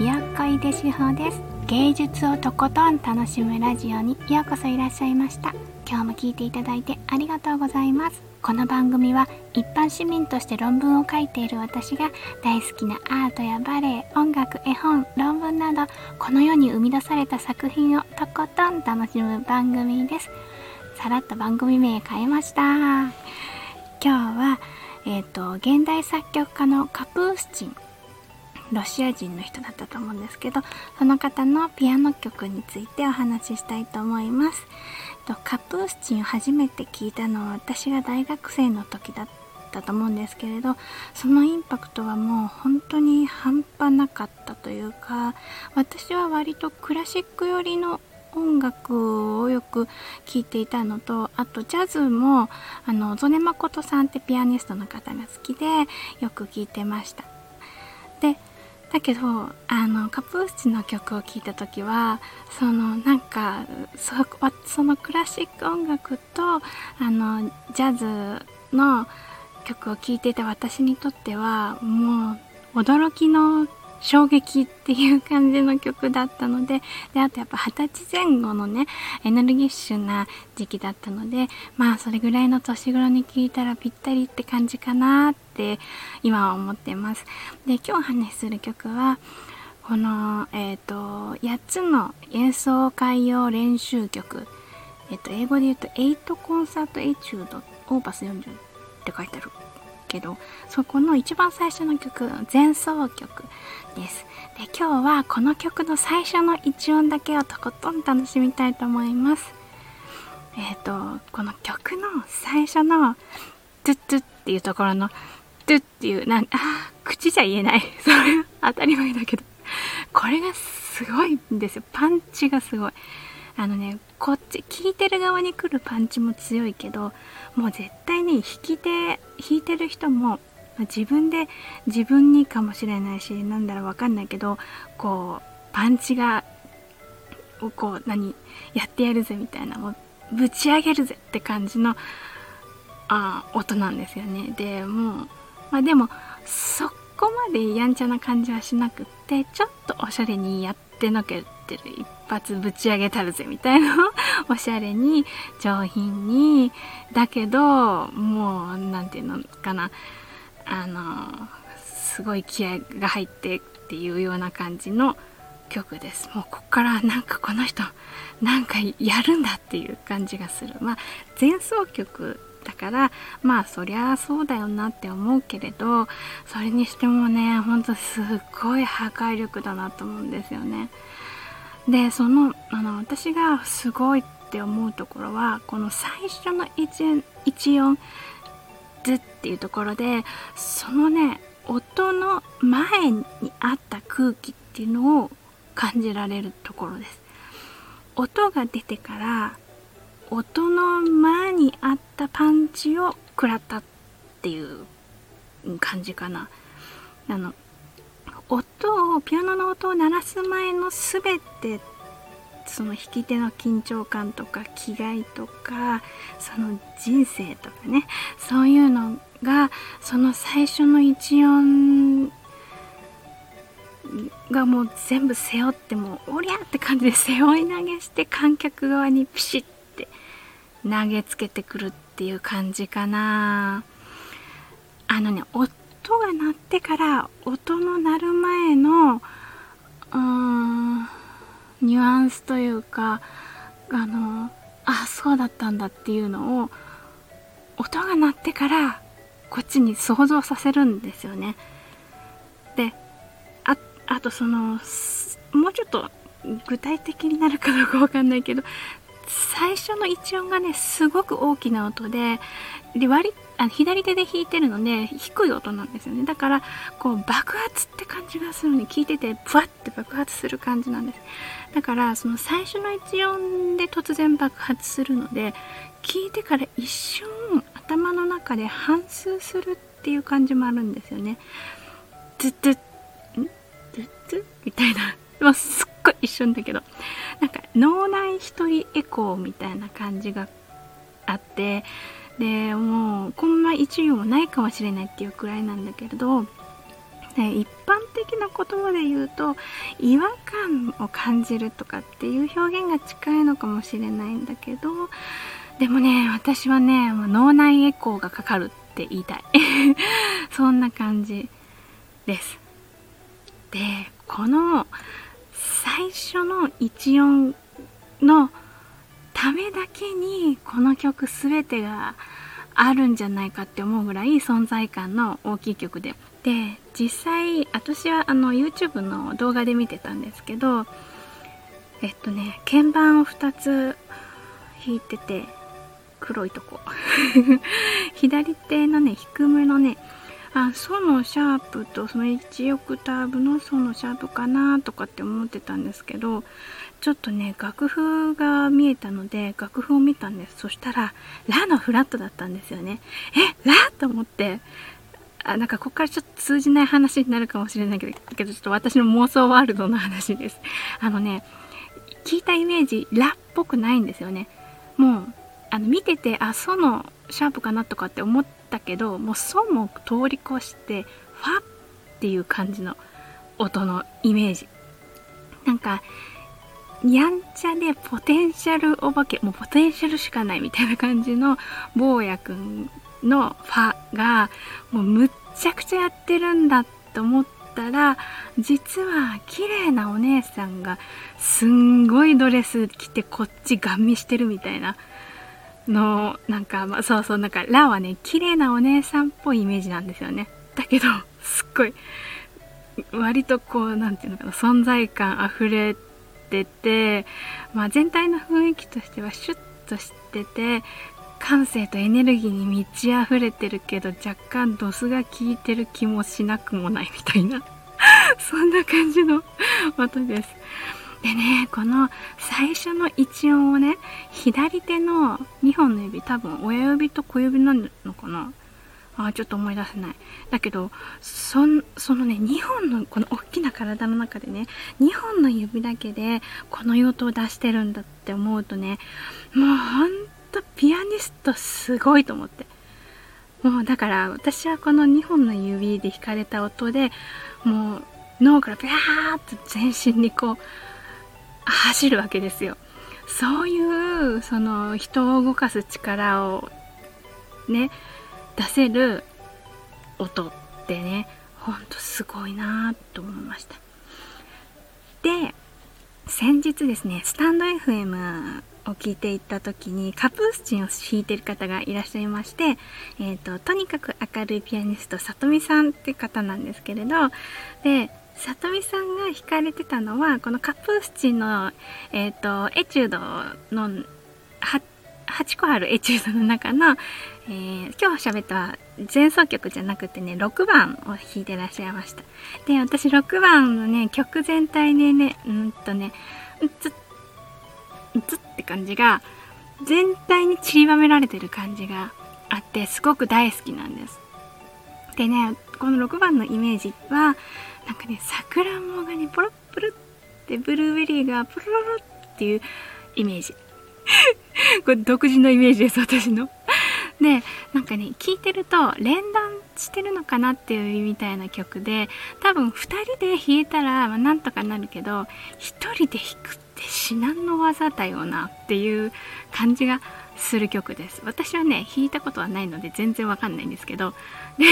やっこいでしほです。芸術をとことん楽しむラジオにようこそいらっしゃいました。今日も聞いていただいてありがとうございます。この番組は一般市民として論文を書いている私が大好きなアートやバレエ音楽絵本論文などこの世に生み出された作品をとことん楽しむ番組です。さらっと番組名変えました。今日はえっ、ー、と現代作曲家のカプースチン。ロシア人の人だったと思うんですけどその方のピアノ曲についてお話ししたいと思います。カプースチンを初めて聞いたのは私が大学生の時だったと思うんですけれどそのインパクトはもう本当に半端なかったというか私は割とクラシック寄りの音楽をよく聴いていたのとあとジャズもあの曽根誠さんってピアニストの方が好きでよく聴いてました。でだけどあのカプースチの曲を聴いた時はそのなんかそのクラシック音楽とあのジャズの曲を聴いていた私にとってはもう驚きの衝撃っていう感じの曲だったので、で、あとやっぱ二十歳前後のね、エネルギッシュな時期だったので、まあそれぐらいの年頃に聴いたらぴったりって感じかなって今は思ってます。で、今日お話しする曲は、この、え、ー、と、8つの演奏会用練習曲。えっ、ー、と、英語で言うと、8コンサートエチュード、オーバス40って書いてあるけど、そこの一番最初の曲、前奏曲です。で、今日はこの曲の最初の一音だけをとことん楽しみたいと思います。えっ、ー、と、この曲の最初の、トゥットゥっていうところの、トゥっていう、なん、あ、口じゃ言えない。それ当たり前だけど。これがすごいんですよ。パンチがすごい。あのね、こっち、聞いてる側に来るパンチも強いけど、もう絶対に弾き手、弾いてる人も自分で自分にかもしれないしなんだろうわかんないけどこうパンチがをこう何やってやるぜみたいなもうぶち上げるぜって感じのあ音なんですよね。でもうまあでもそこまでやんちゃな感じはしなくってちょっとおしゃれにやってのけてる一発ぶち上げたるぜみたいなおしゃれに上品に。だけどもう何て言うのかな。あのすごい気合が入ってっていうような感じの曲です。もうこっからなんかこの人なんかやるんだっていう感じがする。まあ前奏曲だからまあそりゃそうだよなって思うけれどそれにしてもねほんとすっごい破壊力だなと思うんですよね。でそのあの私がすごいって思うところはこの最初の一音ズっていうところでそのね音の前にあった空気っていうのを感じられるところです。音が出てから音の前にあったパンチを食らったっていう感じかな。あの音をピアノの音を鳴らす前の全てその弾き手の緊張感とか気概とかその人生とかねそういうのがその最初の一音がもう全部背負ってもうおりゃって感じで背負い投げして観客側にピシッって投げつけてくるっていう感じかなあのね音が鳴ってから音の鳴る前のうーんニュアンスというかあのあそうだったんだっていうのを音が鳴ってからこっちに想像させるんですよね。でああとそのもうちょっと具体的になるかどうかわかんないけど最初の一音がねすごく大きな音でで割あ左手で弾いてるので低い音なんですよね。だからこう爆発って感じがするのに聞いててブワッて爆発する感じなんです。だからその最初の一音で突然爆発するので聞いてから一瞬頭の中で反芻するっていう感じもあるんですよね。ズッズッん？ズッズッみたいな。もすっごい一瞬だけどなんか脳内一人エコーみたいな感じがあってでもうこんな一行もないかもしれないっていうくらいなんだけれど一般的的な言葉で言うと違和感を感じるとかっていう表現が近いのかもしれないんだけどでもね私はね脳内エコーがかかるって言いたい。そんな感じです。でこの最初の一音のためだけにこの曲全てがあるんじゃないかって思うぐらい存在感の大きい曲で。で実際私はあの YouTube の動画で見てたんですけどえっとね鍵盤を2つ弾いてて黒いとこ。左手のね低めのねあソのシャープとその1オクターブのソのシャープかなとかって思ってたんですけどちょっとね楽譜が見えたので楽譜を見たんです。そしたらラのフラットだったんですよね。えラと思ってあなんかここからちょっと通じない話になるかもしれないけどけどちょっと私の妄想ワールドの話です。あのね聞いたイメージラっぽくないんですよね。もうあの見ててあソのシャープかなとかって思ったけどもうソも通り越してファっていう感じの音のイメージ。なんかやんちゃでポテンシャルお化けもうポテンシャルしかないみたいな感じの坊やくんのファがもうむっちゃくちゃやってるんだと思ったら実は綺麗なお姉さんがすんごいドレス着てこっちガン見してるみたいなのなんか、まあ、そうそうなんかラはね綺麗なお姉さんっぽいイメージなんですよねだけど すっごい割とこう何て言うのかな存在感あふれてて、まあ、全体の雰囲気としてはシュッとしてて感性とエネルギーに満ち溢れてるけど若干ドスが効いてる気もしなくもないみたいな そんな感じの 音です。でね、この最初の一音をね、左手の2本の指、多分親指と小指なのかな？あちょっと思い出せない。だけど、そそのね、2本の、この大きな体の中でね、2本の指だけで、この用途を出してるんだって思うとね、もうほんとピアニストすごいと思って。もうだから私はこの2本の指で弾かれた音でもう脳からビャーッと全身にこう走るわけですよ。そういうその人を動かす力をね出せる音ってねほんとすごいなと思いましたで先日ですねスタンド FM を聞いていった時にカプースチンを弾いてる方がいらっしゃいまして、えーと、とにかく明るいピアニストさとみさんって方なんですけれどでさとみさんが弾かれてたのはこのカプースチンの、えーと、エチュードの 8, 8個あるエチュードの中の、えー、今日喋った前奏曲じゃなくてね6番を弾いてらっしゃいました。で私6番のね曲全体でねうんとねうつうつって感じが全体に散りばめられてる感じがあってすごく大好きなんです。でねこの6番のイメージはなんかねさくらんぼがねポロッポロってブルーベリーがポロロロっていうイメージ。これ独自のイメージです私の。でなんかね聴いてると連弾してるのかなっていうみたいな曲で多分2人で弾いたら、まあ、なんとかなるけど1人で弾くって至難の技だよなっていう感じがする曲です。私はね弾いたことはないので全然わかんないんですけどで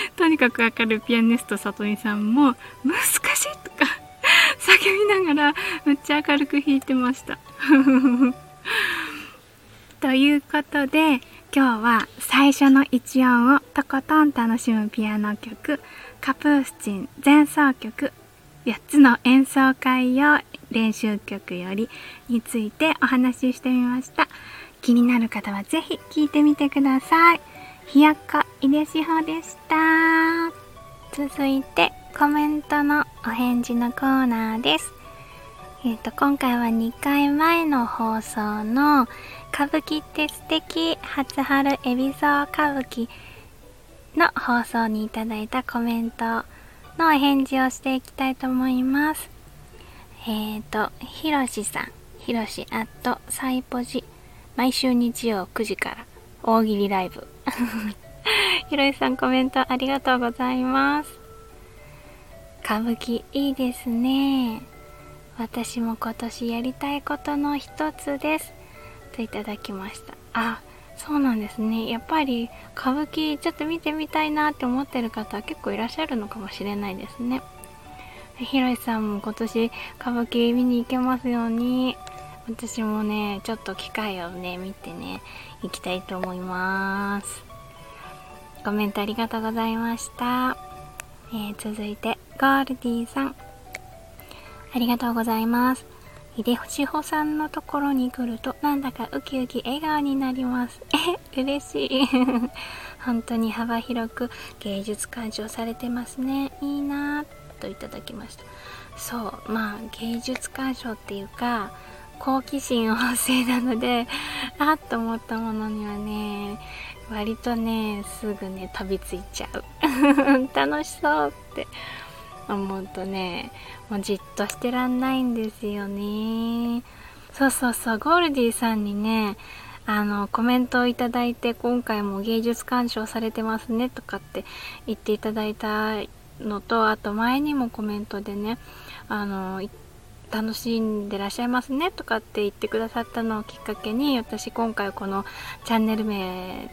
とにかく明るいピアニストさとみさんも難しいとか 叫びながらめっちゃ明るく弾いてました。ということで今日は最初の一音をとことん楽しむピアノ曲カプースチン前奏曲8つの演奏会用練習曲よりについてお話ししてみました。気になる方はぜひ聴いてみてください。ひよこいでしほでした。続いてコメントのお返事のコーナーです。えっ、ー、と今回は2回前の放送の歌舞伎って素敵。初春海老蔵歌舞伎の放送にいただいたコメントのお返事をしていきたいと思います。えっ、ー、と、ひろしさん、ひろしアットサイポジ、毎週日曜9時から大喜利ライブ。ひろしさんコメントありがとうございます。歌舞伎いいですね。私も今年やりたいことの一つです。といただきました。あそうなんですね。やっぱり歌舞伎ちょっと見てみたいなって思ってる方は結構いらっしゃるのかもしれないですね。ひろいさんも今年歌舞伎見に行けますように。私もねちょっと機会をね見てね行きたいと思いますコメントありがとうございました、えー、続いてゴールディーさんありがとうございます。秀志保さんのところに来るとなんだかウキウキ笑顔になります。え、嬉しい。本当に幅広く芸術鑑賞されてますね。いいなといただきました。そう、まあ芸術鑑賞っていうか、好奇心旺盛なので、あっと思ったものにはね、割とね、すぐね、飛びついちゃう。楽しそうって思うとね、もうじっとしてらんないんですよね。そうそうそう、ゴールディさんにね、あの、コメントをいただいて、今回も芸術鑑賞されてますねとかって言っていただいたのと、あと前にもコメントでね、あの、楽しんでらっしゃいますねとかって言ってくださったのをきっかけに、私今回このチャンネル名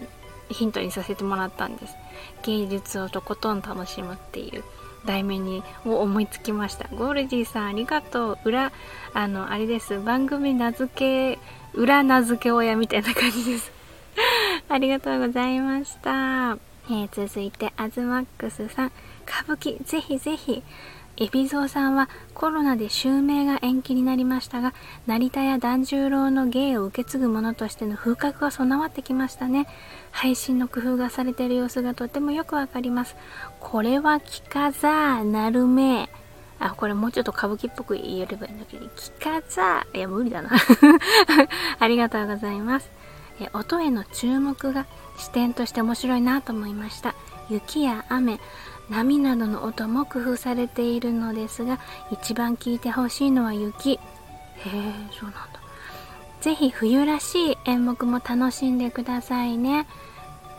ヒントにさせてもらったんです。芸術をとことん楽しむっていう。題名にを思いつきました。ゴールディさんありがとう。裏あのあれです。番組名付け裏名付け親みたいな感じです。ありがとうございました、えー、続いてアズマックスさん。歌舞伎ぜひぜひ海老蔵さんはコロナで襲名が延期になりましたが成田や團十郎の芸を受け継ぐ者としての風格が備わってきましたね。配信の工夫がされている様子がとてもよくわかります。これは着かざなるめ。あ、これもうちょっと歌舞伎っぽく言えればいいんだけど、着かざいや、無理だな。ありがとうございます。え音への注目が視点として面白いなと思いました。雪や雨、波などの音も工夫されているのですが一番聞いてほしいのは雪。へえそうなんだ。ぜひ冬らしい演目も楽しんでくださいね。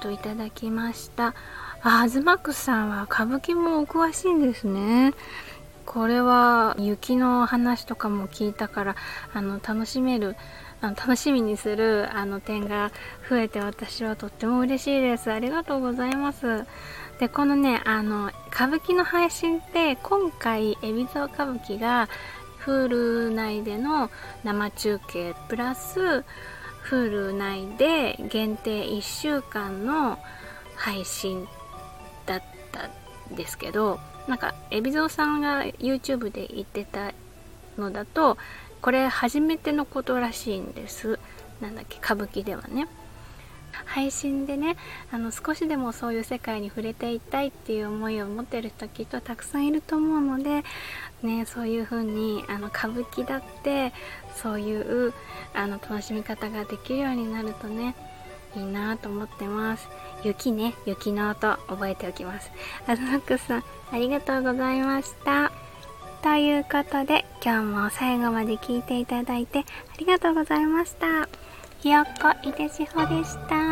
といただきました。あアズマックスさんは歌舞伎もお詳しいんですね。これは雪の話とかも聞いたからあの楽しめるあの楽しみにするあの点が増えて私はとっても嬉しいです。ありがとうございます。でこのねあの歌舞伎の配信って今回海老蔵歌舞伎が Hulu 内での生中継プラス Hulu 内で限定1週間の配信だったんですけどなんか海老蔵さんが YouTube で言ってたのだとこれ初めてのことらしいんです。なんだっけ歌舞伎ではね。配信でねあの少しでもそういう世界に触れていたいっていう思いを持ってる人きっとたくさんいると思うので、ね、そういう風にあの歌舞伎だってそういうあの楽しみ方ができるようになるとねいいなと思ってます。雪ね雪の音覚えておきます。あずのくさんありがとうございました。ということで今日も最後まで聞いていただいてありがとうございました。ひよっこいでしほでした。